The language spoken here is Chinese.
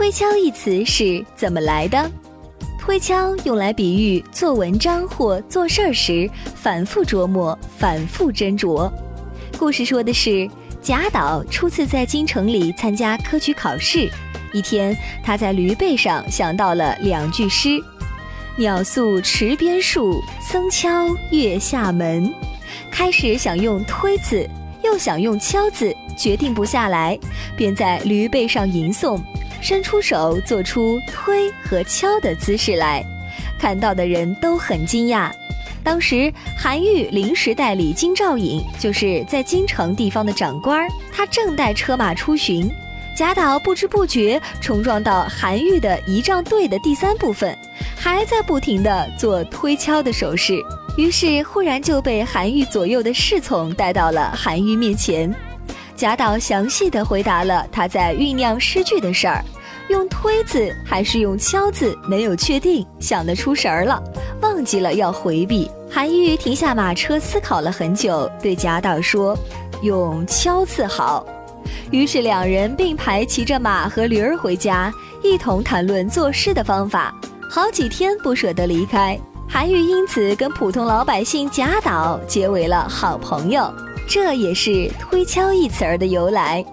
推敲一词是怎么来的？推敲用来比喻做文章或做事儿时反复琢磨、反复斟酌。故事说的是贾岛初次在京城里参加科举考试，一天他在驴背上想到了两句诗：“鸟宿池边树，僧敲月下门。”开始想用推字，又想用敲字，决定不下来，便在驴背上吟诵。伸出手，做出推和敲的姿势来，看到的人都很惊讶。当时韩愈临时代理京兆尹，就是在京城地方的长官他正带车马出巡，贾岛不知不觉冲撞到韩愈的仪仗队的第三部分，还在不停地做推敲的手势。于是忽然就被韩愈左右的侍从带到了韩愈面前。贾岛详细的回答了他在酝酿诗句的事儿，用推字还是用敲字没有确定，想得出神儿了，忘记了要回避。韩愈停下马车思考了很久，对贾岛说：“用敲字好。”于是两人并排骑着马和驴儿回家，一同谈论做事的方法，好几天不舍得离开。韩愈因此跟普通老百姓贾岛结为了好朋友。这也是“推敲”一词儿的由来。